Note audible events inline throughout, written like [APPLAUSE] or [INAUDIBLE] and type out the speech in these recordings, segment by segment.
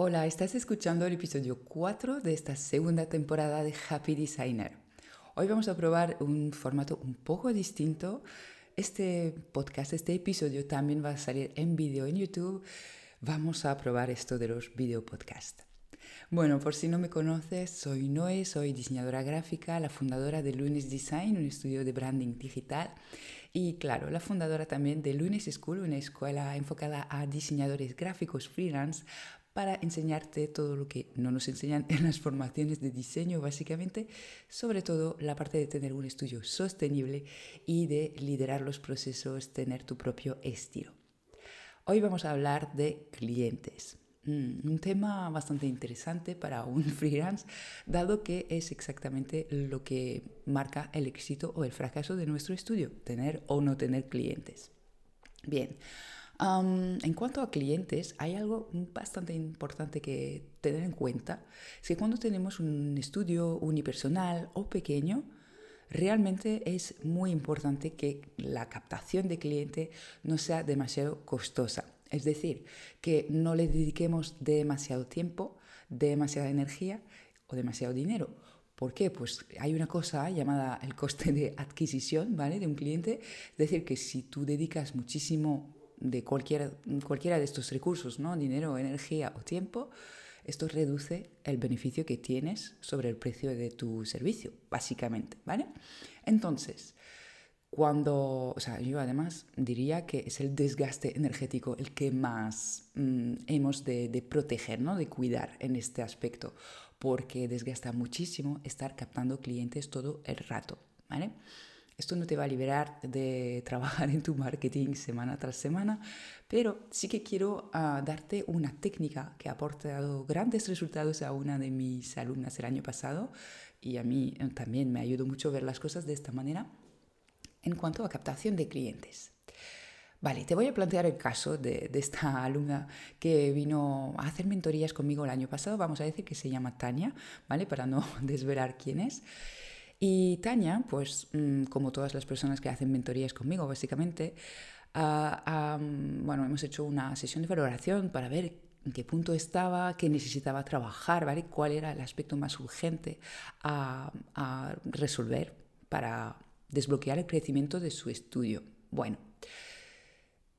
Hola, estás escuchando el episodio 4 de esta segunda temporada de Happy Designer. Hoy vamos a probar un formato un poco distinto. Este podcast, este episodio también va a salir en vídeo en YouTube. Vamos a probar esto de los video podcast. Bueno, por si no me conoces, soy Noé, soy diseñadora gráfica, la fundadora de Lunes Design, un estudio de branding digital. Y claro, la fundadora también de Lunes School, una escuela enfocada a diseñadores gráficos freelance para enseñarte todo lo que no nos enseñan en las formaciones de diseño, básicamente, sobre todo la parte de tener un estudio sostenible y de liderar los procesos, tener tu propio estilo. Hoy vamos a hablar de clientes. Mm, un tema bastante interesante para un [LAUGHS] freelance, dado que es exactamente lo que marca el éxito o el fracaso de nuestro estudio, tener o no tener clientes. Bien, en cuanto a clientes, hay algo bastante importante que tener en cuenta. Es que cuando tenemos un estudio unipersonal o pequeño, realmente es muy importante que la captación de cliente no sea demasiado costosa. Es decir, que no le dediquemos demasiado tiempo, demasiada energía o demasiado dinero. ¿Por qué? Pues hay una cosa llamada el coste de adquisición ¿vale? de un cliente. Es decir, que si tú dedicas muchísimo de cualquiera, cualquiera de estos recursos, ¿no? dinero, energía o tiempo, esto reduce el beneficio que tienes sobre el precio de tu servicio, básicamente, ¿vale? Entonces, cuando, o sea, yo además diría que es el desgaste energético el que más mm, hemos de, de, proteger, ¿no? de cuidar en este aspecto, porque desgasta muchísimo estar captando clientes todo el rato, ¿vale? Esto no te va a liberar de trabajar en tu marketing semana tras semana, pero sí que quiero ah, darte una técnica que ha aportado grandes resultados a una de mis alumnas el año pasado y a mí eh, también me ayudó mucho ver las cosas de esta manera en cuanto a captación de clientes. Vale, te voy a plantear el caso de, de, esta [LAUGHS] alumna que vino a hacer mentorías conmigo el año pasado. Vamos a decir que se llama Tania, ¿vale? Para no [LAUGHS] desvelar quién es. Y Tania, pues mm, como todas las personas que hacen mentorías conmigo, básicamente, ah, bueno, hemos hecho una sesión de valoración para ver en qué punto estaba, qué necesitaba trabajar, ¿vale? cuál era el aspecto más urgente a, a resolver para desbloquear el crecimiento de su estudio. Bueno,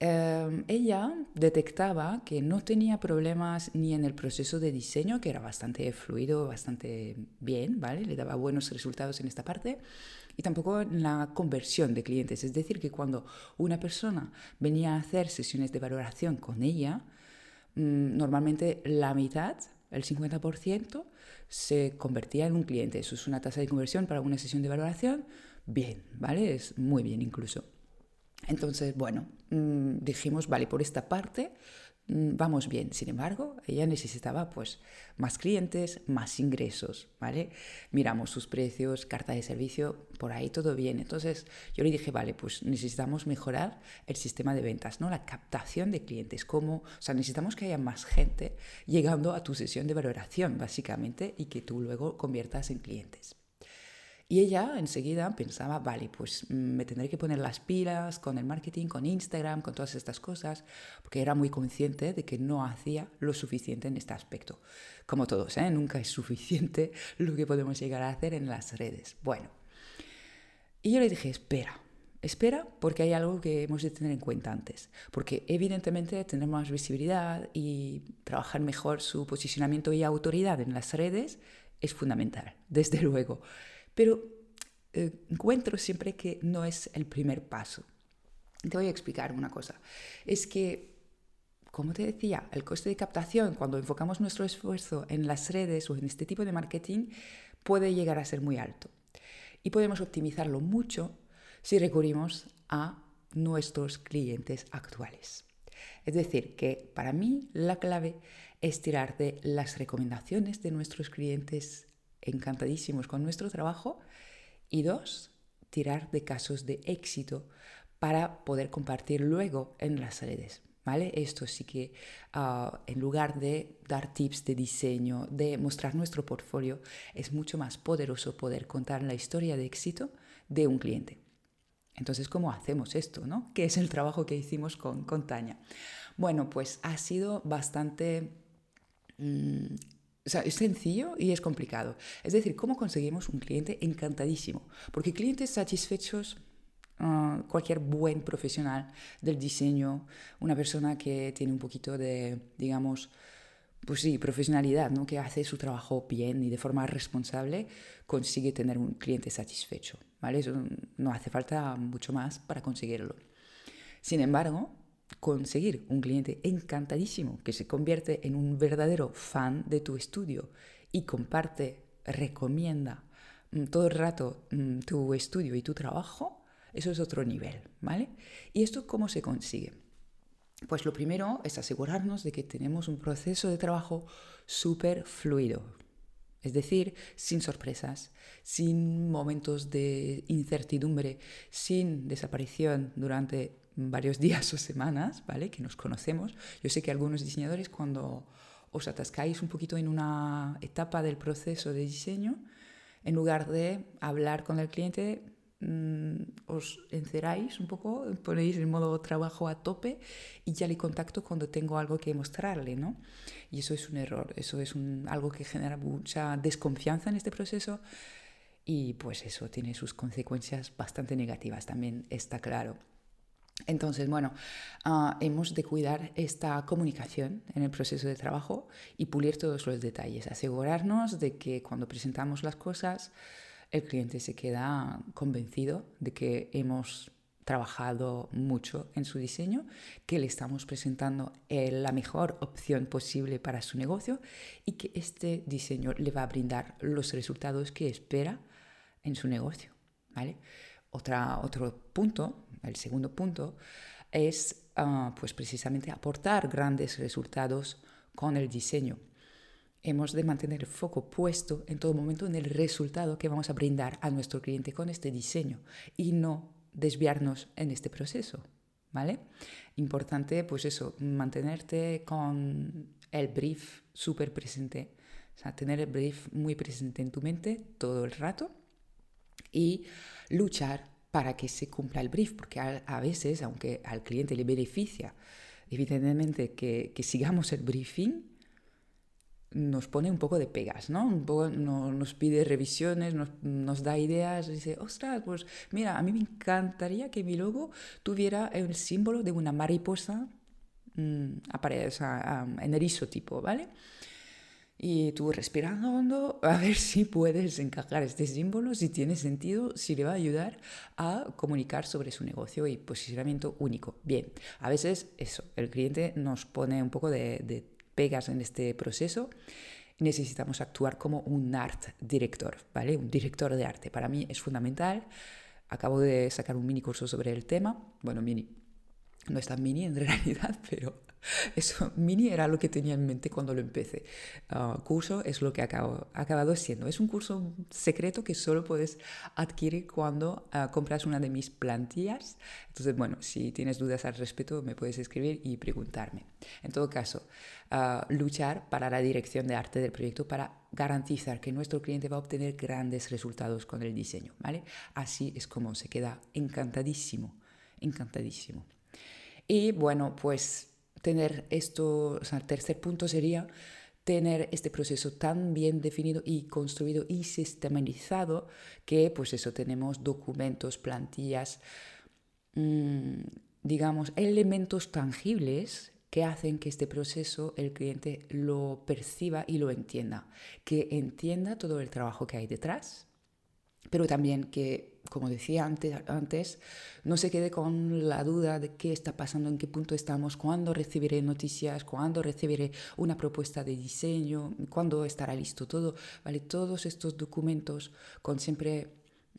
Em, ella detectaba que no tenía problemas ni en el proceso de diseño, que era bastante fluido, bastante bien, ¿vale? Le daba buenos resultados en esta parte, y tampoco en la conversión de clientes. Es decir, que cuando una persona venía a hacer sesiones de valoración con ella, mm, normalmente la mitad, el 50%, se convertía en un cliente. Eso es una tasa de conversión para una sesión de valoración bien, ¿vale? Es muy bien incluso. Entonces, bueno, dijimos, vale, por esta parte mm, vamos bien. Sin embargo, ella necesitaba pues más clientes, más ingresos, ¿vale? Miramos sus precios, carta de servicio, por ahí todo bien. Entonces, yo le dije, vale, pues necesitamos mejorar el sistema de ventas, ¿no? La captación de clientes, como, o sea, necesitamos que haya más gente llegando a tu sesión de valoración, básicamente, y que tú luego conviertas en clientes. Y ella enseguida pensaba, vale, pues mm, me tendré que poner las pilas con el marketing, con Instagram, con todas estas cosas, porque era muy consciente de que no hacía lo suficiente en este aspecto. Como todos, ¿eh? nunca es suficiente [LAUGHS] lo que podemos llegar a hacer en las redes. Bueno, y yo le dije, espera, espera porque hay algo que hemos de tener en cuenta antes, porque evidentemente tener más visibilidad y trabajar mejor su posicionamiento y autoridad en las redes es fundamental, desde luego pero eh, encuentro siempre que no es el primer paso. Te voy a explicar una cosa. Es que, como te decía, el coste de captación, cuando enfocamos nuestro esfuerzo en las redes o en este tipo de marketing, puede llegar a ser muy alto. Y podemos optimizarlo mucho si recurrimos a nuestros clientes actuales. Es decir, que para mí la clave es tirar de las recomendaciones de nuestros clientes encantadísimos con nuestro trabajo y dos, tirar de casos de éxito para poder compartir luego en las redes. ¿Vale? Esto sí que ah, en lugar de dar tips de diseño, de mostrar nuestro portfolio, es mucho más poderoso poder contar la historia de éxito de un cliente. Entonces, ¿cómo hacemos esto? ¿no? ¿Qué es el trabajo que hicimos con, con Tania? Bueno, pues ha sido bastante mm, es sencillo y es complicado. Es decir, ¿cómo conseguimos un cliente encantadísimo? Porque clientes satisfechos, ah, cualquier buen profesional del diseño, una persona que tiene un poquito de, digamos, pues sí, profesionalidad, ¿no? que hace su trabajo bien y de forma responsable, consigue tener un cliente satisfecho. ¿vale? Eso no hace falta mucho más para conseguirlo. Sin embargo, conseguir un cliente encantadísimo que se convierte en un verdadero fan de tu estudio y comparte, recomienda mm, todo el rato mm, tu estudio y tu trabajo, eso es otro nivel, ¿vale? ¿Y esto cómo se consigue? Pues lo primero es asegurarnos de que tenemos un proceso de trabajo súper fluido, es decir, sin sorpresas, sin momentos de incertidumbre, sin desaparición durante varios días o semanas, ¿vale? Que nos conocemos. Yo sé que algunos diseñadores cuando os atascáis un poquito en una etapa del proceso de diseño, en lugar de hablar con el cliente, Mm, os enceráis un poco, ponéis en modo trabajo a tope y ya le contacto cuando tengo algo que mostrarle, ¿no? Y eso es un error, eso es un, algo que genera mucha desconfianza en este proceso y pues eso tiene sus consecuencias bastante negativas, también está claro. Entonces, bueno, uh, hemos de cuidar esta comunicación en el proceso de trabajo y pulir todos los detalles, asegurarnos de que cuando presentamos las cosas, el cliente se queda convencido de que hemos trabajado mucho en su diseño, que le estamos presentando eh, la mejor opción posible para su negocio y que este diseño le va a brindar los resultados que espera en su negocio. ¿vale? Otra, otro punto, el segundo punto, es ah, pues precisamente aportar grandes resultados con el diseño hemos de mantener el foco puesto en todo momento en el resultado que vamos a brindar a nuestro cliente con este diseño y no desviarnos en este proceso, ¿vale? Importante, pues eso, mantenerte con el brief súper presente, o sea, tener el brief muy presente en tu mente todo el rato y luchar para que se cumpla el brief, porque a, veces, aunque al cliente le beneficia, evidentemente, que, que sigamos el briefing, nos pone un poco de pegas, ¿no? Un poco nos pide revisiones, nos, da ideas, dice, ostras, pues mira, a mí me encantaría que mi logo tuviera el símbolo de una mariposa mmm, en erizo tipo, ¿vale? Y tú respirando hondo, [LAUGHS] a ver si puedes encajar este símbolo, si tiene sentido, si le va a ayudar a comunicar sobre su negocio y posicionamiento único. Bien, a veces eso, el cliente nos pone un poco de pegas en este proceso, necesitamos actuar como un art director, ¿vale? Un director de arte. Para mí es fundamental. Acabo de sacar un mini curso sobre el tema. Bueno, mini. No es tan mini en realidad, [LAUGHS] pero eso, mini era lo que tenía en mente cuando lo empecé. Uh, curso es lo que ha acabado siendo. Es un curso secreto que solo puedes adquirir cuando uh, compras una de mis plantillas. Entonces, bueno, si tienes dudas al respecto, me puedes escribir y preguntarme. En todo caso, uh, luchar para la dirección de arte del proyecto para garantizar que nuestro cliente va a obtener grandes resultados con el diseño. ¿vale? Así es como se queda encantadísimo, encantadísimo. Y bueno, pues tener esto, o sea, el tercer punto sería tener este proceso tan bien definido y construido y sistematizado que pues eso tenemos documentos, plantillas, mmm, digamos, elementos tangibles que hacen que este proceso el cliente lo perciba y lo entienda, que entienda todo el trabajo que hay detrás, pero también que como decía antes, antes, no se quede con la duda de qué está pasando, en qué punto estamos, cuándo recibiré noticias, cuándo recibiré una propuesta de diseño, cuándo estará listo todo. ¿vale? Todos estos documentos con siempre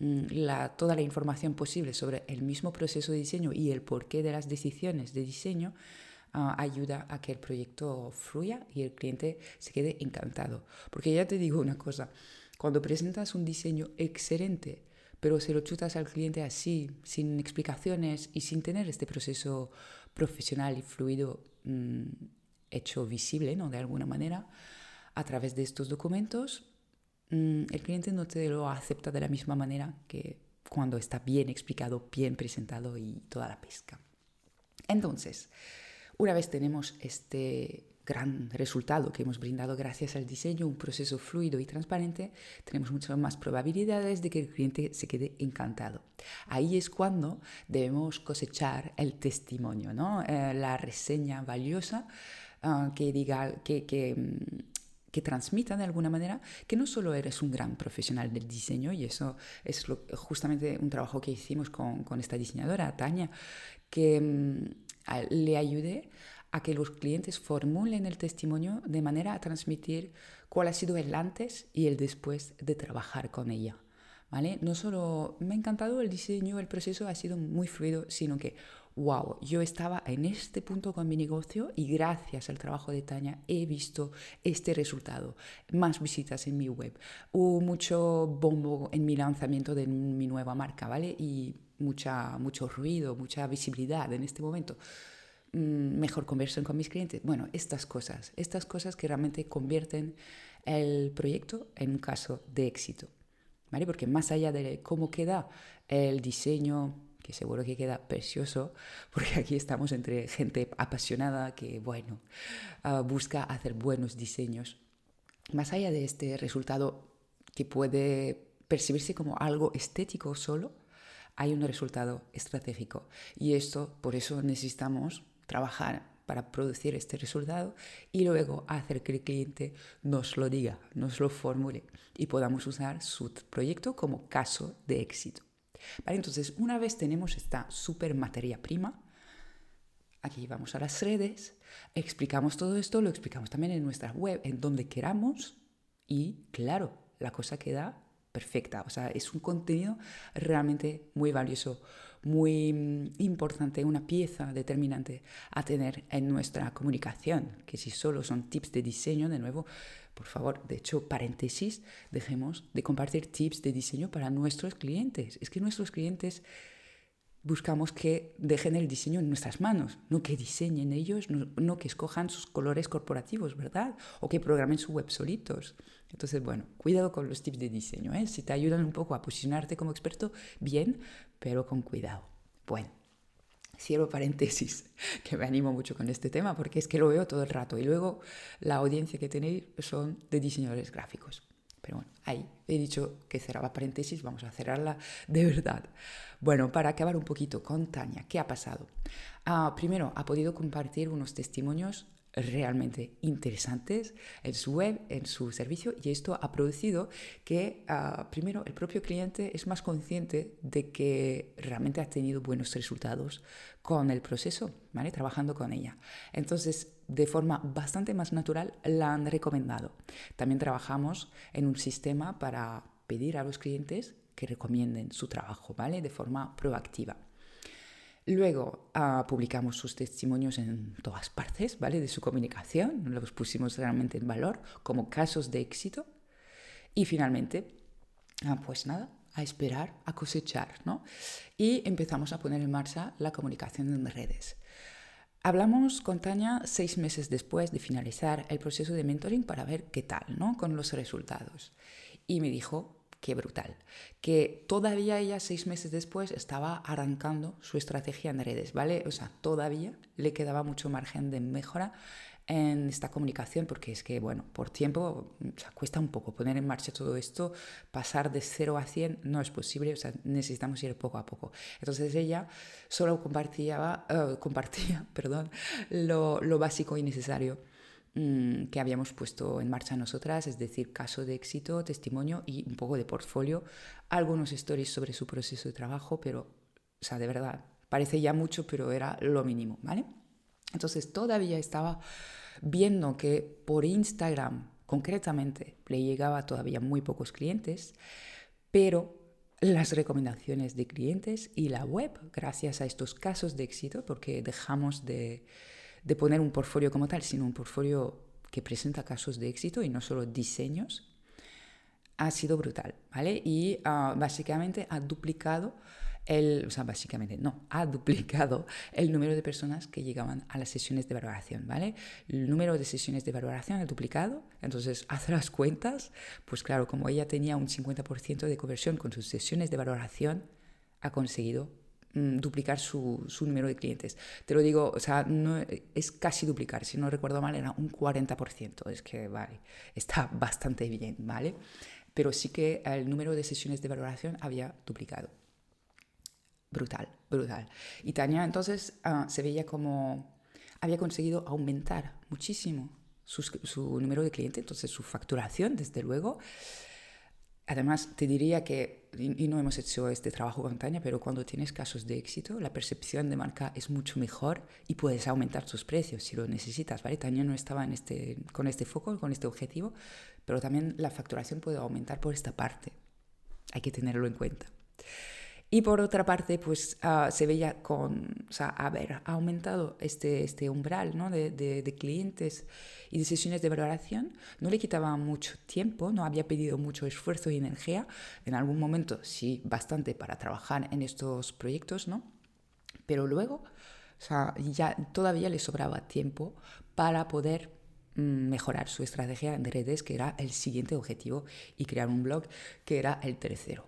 mm, la, toda la información posible sobre el mismo proceso de diseño y el porqué de las decisiones de diseño ah, ayuda a que el proyecto fluya y el cliente se quede encantado. Porque ya te digo una cosa, cuando presentas un diseño excelente, pero si lo chutas al cliente así, sin explicaciones y sin tener este proceso profesional y fluido mm, hecho visible, ¿no? De alguna manera, a través de estos documentos, mm, el cliente no te lo acepta de la misma manera que cuando está bien explicado, bien presentado y toda la pesca. Entonces, una vez tenemos este gran resultado que hemos brindado gracias al diseño, un proceso fluido y transparente, tenemos muchas más probabilidades de que el cliente se quede encantado. Ahí es cuando debemos cosechar el testimonio, ¿no? Eh, la reseña valiosa ah, que diga que, que mm, que transmita de alguna manera que no solo eres un gran profesional del diseño, y eso es justamente un trabajo que hicimos con, con esta diseñadora, Tania, que mm, le ayude a que los clientes formulen el testimonio de manera a transmitir cuál ha sido el antes y el después de trabajar con ella. ¿Vale? No solo me ha encantado el diseño, el proceso ha sido muy fluido, sino que wow, yo estaba en este punto con mi negocio y gracias al trabajo de Tania he visto este resultado. Más visitas en mi web, hubo mucho bombo en mi lanzamiento de mi nueva marca, ¿vale? Y mucha, mucho ruido, mucha visibilidad en este momento. Mm, mejor conversión con mis clientes. Bueno, estas cosas, estas cosas que realmente convierten el proyecto en un caso de éxito. ¿Vale? Porque más allá de cómo queda el diseño, que seguro que queda precioso, [LAUGHS] porque aquí estamos entre gente apasionada que, bueno, ah, busca hacer buenos diseños. Más allá de este resultado que puede percibirse como algo estético solo, hay un resultado estratégico. Y esto, por eso necesitamos trabajar para producir este resultado y luego hacer que el cliente nos lo diga, nos lo formule y podamos usar su proyecto como caso de éxito. Entonces, una vez tenemos esta super materia prima, aquí vamos a las redes, explicamos todo esto, lo explicamos también en nuestra web, en donde queramos y claro, la cosa queda perfecta. O sea, es un contenido realmente muy valioso, muy mm, importante, una pieza determinante a tener en nuestra comunicación, que si solo son tips de diseño, de nuevo, por favor, de hecho, paréntesis, dejemos de compartir tips de diseño para nuestros clientes. Es que nuestros clientes buscamos que dejen el diseño en nuestras manos, no que diseñen ellos, no, que escojan sus colores corporativos, ¿verdad? O que programen su web solitos. Entonces, bueno, cuidado con los tips de diseño. ¿eh? Si te ayudan un poco a posicionarte como experto, bien, pero con cuidado. Bueno, cierro paréntesis, [LAUGHS] que me animo mucho con este tema porque es que lo veo todo el rato y luego la audiencia que tenéis son de diseñadores gráficos. Pero bueno, ahí he dicho que cerraba paréntesis, vamos a cerrarla de verdad. Bueno, para acabar un poquito con Tania, ¿qué ha pasado? Ah, primero, ha podido compartir unos testimonios realmente interesantes en su web, en su servicio, y esto ha producido que, ah, primero, el propio cliente es más consciente de que realmente ha tenido buenos resultados con el proceso, ¿vale? Trabajando con ella. Entonces, de forma bastante más natural, la han recomendado. También trabajamos en un sistema para pedir a los clientes que recomienden su trabajo, ¿vale? De forma proactiva. Luego ah, publicamos sus testimonios en todas partes, ¿vale? De su comunicación, los pusimos realmente en valor como casos de éxito. Y finalmente, ah, pues nada, a esperar, a cosechar, ¿no? Y empezamos a poner en marcha la comunicación en redes. Hablamos con Tania seis meses después de finalizar el proceso de mentoring para ver qué tal, ¿no? Con los resultados. Y me dijo, qué brutal. Que todavía ella, seis meses después, estaba arrancando su estrategia en redes, ¿vale? O sea, todavía le quedaba mucho margen de mejora en esta comunicación, porque es que, bueno, por tiempo o sea, cuesta un poco poner en marcha todo esto, pasar de 0 a 100 no es posible, o sea, necesitamos ir poco a poco. Entonces ella solo compartía, uh, compartía [LAUGHS] perdón, lo, lo básico y necesario Mm, que habíamos puesto en marcha nosotras, es decir, caso de éxito, testimonio y un poco de portfolio, algunos stories sobre su proceso de trabajo, pero, o sea, de verdad, parece ya mucho, pero era lo mínimo, ¿vale? Entonces todavía estaba viendo que por Instagram, concretamente, le llegaba todavía muy pocos clientes, pero las recomendaciones de clientes y la web, gracias a estos casos de éxito, porque dejamos de de poner un portfolio como tal, sino un portfolio que presenta casos de éxito y no solo diseños, ha sido brutal, ¿vale? Y ah, básicamente ha duplicado el, o sea, básicamente no, ha duplicado el número de personas que llegaban a las sesiones de valoración, ¿vale? El número de sesiones de valoración ha duplicado, entonces [LAUGHS] hace las cuentas, pues claro, como ella tenía un 50% de conversión con sus sesiones de valoración, ha conseguido mm, duplicar su, número de clientes. Te lo digo, o sea, es casi duplicar, si no recuerdo mal, era un 40%. Es que, vale, está bastante bien, ¿vale? Pero sí que el número de sesiones de valoración había duplicado. Brutal, brutal. Y Tania entonces ah, se veía como había conseguido aumentar muchísimo su, número de clientes, entonces su facturación, desde luego. Además, te diría que, y, no hemos hecho este trabajo con Tania, pero cuando tienes casos de éxito, la percepción de marca es mucho mejor y puedes aumentar tus precios si lo necesitas, ¿vale? Tania no estaba en este, con este foco, con este objetivo, pero también la facturación puede aumentar por esta parte. Hay que tenerlo en cuenta. Y por otra parte, pues ah, se veía con, o sea, haber aumentado este, este umbral ¿no? de, de, clientes y de sesiones de valoración, no le quitaba mucho tiempo, no había pedido mucho esfuerzo y energía, en algún momento sí, bastante para trabajar en estos proyectos, ¿no? Pero luego, o sea, ya todavía le sobraba tiempo para poder mm, mejorar su estrategia de redes, que era el siguiente objetivo, y crear un blog, que era el tercero.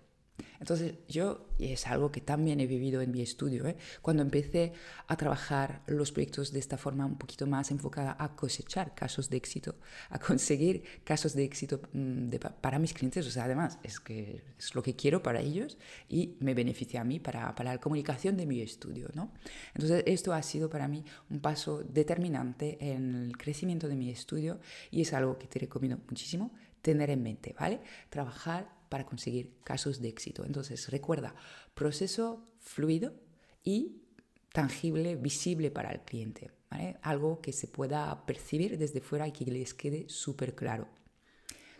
Entonces yo, y es algo que también he vivido en mi estudio, ¿eh? cuando empecé a trabajar los proyectos de esta forma un poquito más enfocada a cosechar casos de éxito, a conseguir casos de éxito mm, para mis clientes, o sea, además es que es lo que quiero para ellos y me beneficia a mí para, para la comunicación de mi estudio. ¿no? Entonces esto ha sido para mí un paso determinante en el crecimiento de mi estudio y es algo que te recomiendo muchísimo tener en mente, ¿vale? Trabajar para conseguir casos de éxito. Entonces, recuerda, proceso fluido y tangible, visible para el cliente, ¿vale? Algo que se pueda percibir desde fuera y que les quede súper claro.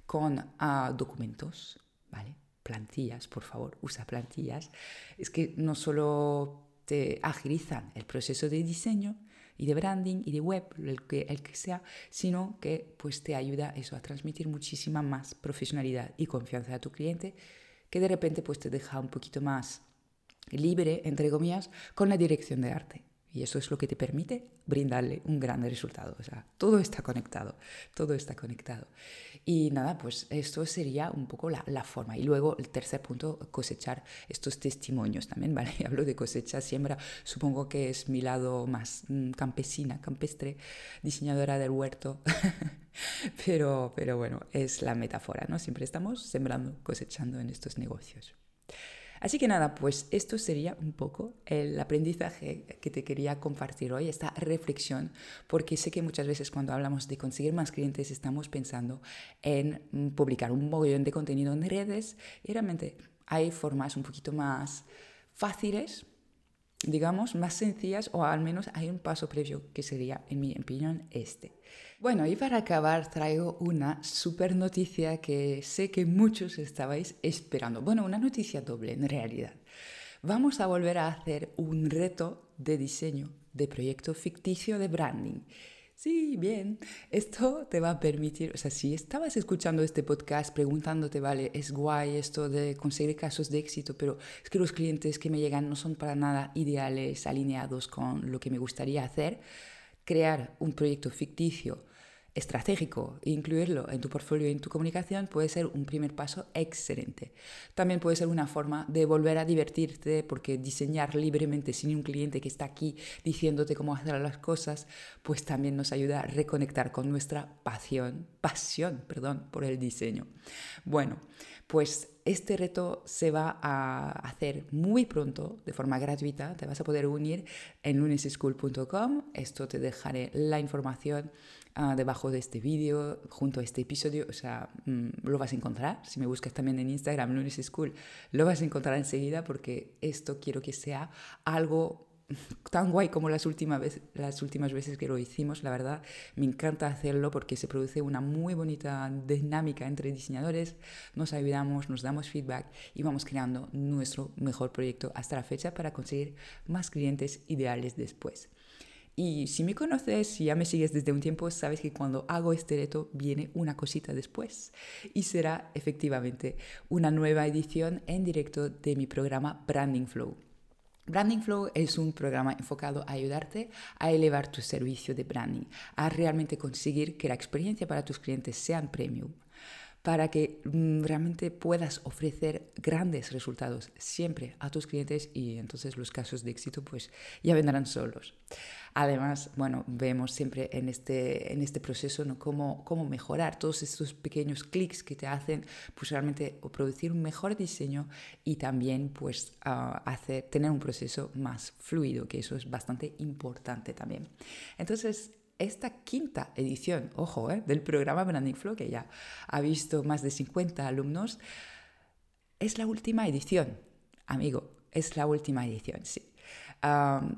Con uh, documentos, ¿vale? Plantillas, por favor, usa plantillas. Es que no solo te agilizan el proceso de diseño, y de branding y de web, el que, el que sea, sino que pues te ayuda eso a transmitir muchísima más profesionalidad y confianza a tu cliente, que de repente pues te deja un poquito más libre, entre comillas, con la dirección de arte. Y eso es lo que te permite brindarle un gran resultado. O sea, todo está conectado, todo está conectado. Y nada, pues esto sería un poco la, la, forma. Y luego el tercer punto, cosechar estos testimonios también, [LAUGHS] ¿vale? Hablo de cosecha, siembra, supongo que es mi lado más mm, campesina, campestre, diseñadora del huerto. [LAUGHS] pero, pero bueno, es la metáfora, ¿no? Siempre estamos sembrando, cosechando en estos negocios. Así que nada, pues esto sería un poco el aprendizaje que te quería compartir hoy, esta reflexión, porque sé que muchas veces cuando hablamos de conseguir más clientes estamos pensando en mm, publicar un mogollón de contenido en redes y realmente hay formas un poquito más fáciles digamos, más sencillas o al menos hay un paso previo que sería, en mi opinión, este. Bueno, y para acabar traigo una super noticia que sé que muchos estabais esperando. Bueno, una noticia doble en realidad. Vamos a volver a hacer un reto de diseño de proyecto ficticio de branding Sí, bien. Esto te va a permitir, o sea, si estabas escuchando este podcast preguntándote, vale, es guay esto de conseguir casos de éxito, pero es que los clientes que me llegan no son para nada ideales, alineados con lo que me gustaría hacer, crear un proyecto ficticio estratégico incluirlo en tu portfolio y en tu comunicación puede ser un primer paso excelente. También puede ser una forma de volver a divertirte porque diseñar libremente sin un cliente que está aquí diciéndote cómo hacer las cosas, pues también nos ayuda a reconectar con nuestra pasión, pasión, perdón, por el diseño. Bueno, pues este reto se va a hacer muy pronto de forma gratuita. Te vas a poder unir en lunesschool.com. Esto te dejaré la información Ah, debajo de este vídeo, junto a este episodio, o sea, mm, lo vas a encontrar. Si me buscas también en Instagram, Lunes School, lo vas a encontrar enseguida porque esto quiero que sea algo tan guay como las últimas, las últimas veces que lo hicimos, la verdad, me encanta hacerlo porque se produce una muy bonita dinámica entre diseñadores, nos ayudamos, nos damos feedback y vamos creando nuestro mejor proyecto hasta la fecha para conseguir más clientes ideales después. Y si me conoces, si ya me sigues desde un tiempo, sabes que cuando hago este reto viene una cosita después. Y será efectivamente una nueva edición en directo de mi programa Branding Flow. Branding Flow es un programa enfocado a ayudarte a elevar tu servicio de branding, a realmente conseguir que la experiencia para tus clientes sea premium para que mm, realmente puedas ofrecer grandes resultados siempre a tus clientes y entonces los casos de éxito pues ya vendrán solos. Además, bueno, vemos siempre en este, en este proceso ¿no? cómo, cómo mejorar todos estos pequeños clics que te hacen pues realmente producir un mejor diseño y también pues hacer, tener un proceso más fluido, que eso es bastante importante también. Entonces, esta quinta edición, ojo, ¿eh? del programa Branding Flow, que ya ha visto más de 50 alumnos, es la última edición, amigo, es la última edición, sí.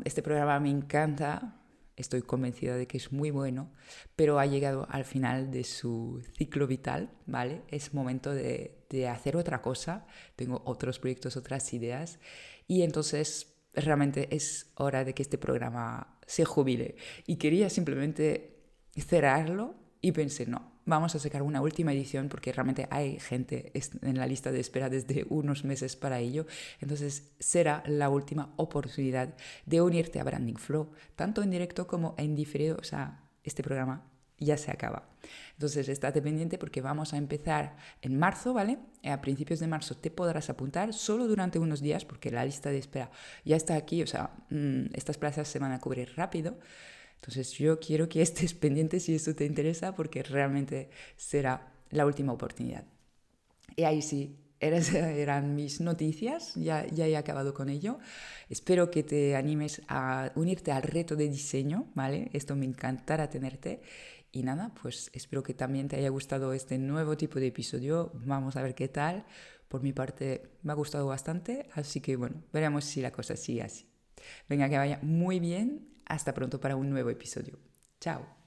este programa me encanta, estoy convencida de que es muy bueno, pero ha llegado al final de su ciclo vital, ¿vale? Es momento de, de hacer otra cosa, tengo otros proyectos, otras ideas, y entonces realmente es hora de que este programa se jubile. Y quería simplemente cerrarlo y pensé, no, vamos a sacar una última edición porque realmente hay gente en la lista de espera desde [LAUGHS] unos meses para ello. Entonces será la última oportunidad de unirte a Branding Flow, tanto en directo como en diferido. O sea, este programa ya se acaba. Entonces, estate pendiente porque vamos a empezar en marzo, ¿vale? A principios de marzo te podrás apuntar solo durante unos días porque la lista de espera ya está aquí, o sea, mm, estas plazas se van a cubrir rápido. Entonces, yo quiero que estés [LAUGHS] pendiente si esto te interesa porque realmente será la última oportunidad. Y ahí sí, [LAUGHS] eran mis noticias, ya, ya he acabado con ello. Espero que te animes a unirte al reto de diseño, ¿vale? Esto me encantará tenerte. Y nada, pues espero que también te haya gustado este nuevo tipo de episodio. Vamos a ver qué tal. Por mi parte me ha gustado bastante, así que bueno, veremos si la cosa sigue así. Venga, que vaya muy bien. Hasta pronto para un nuevo episodio. Chao.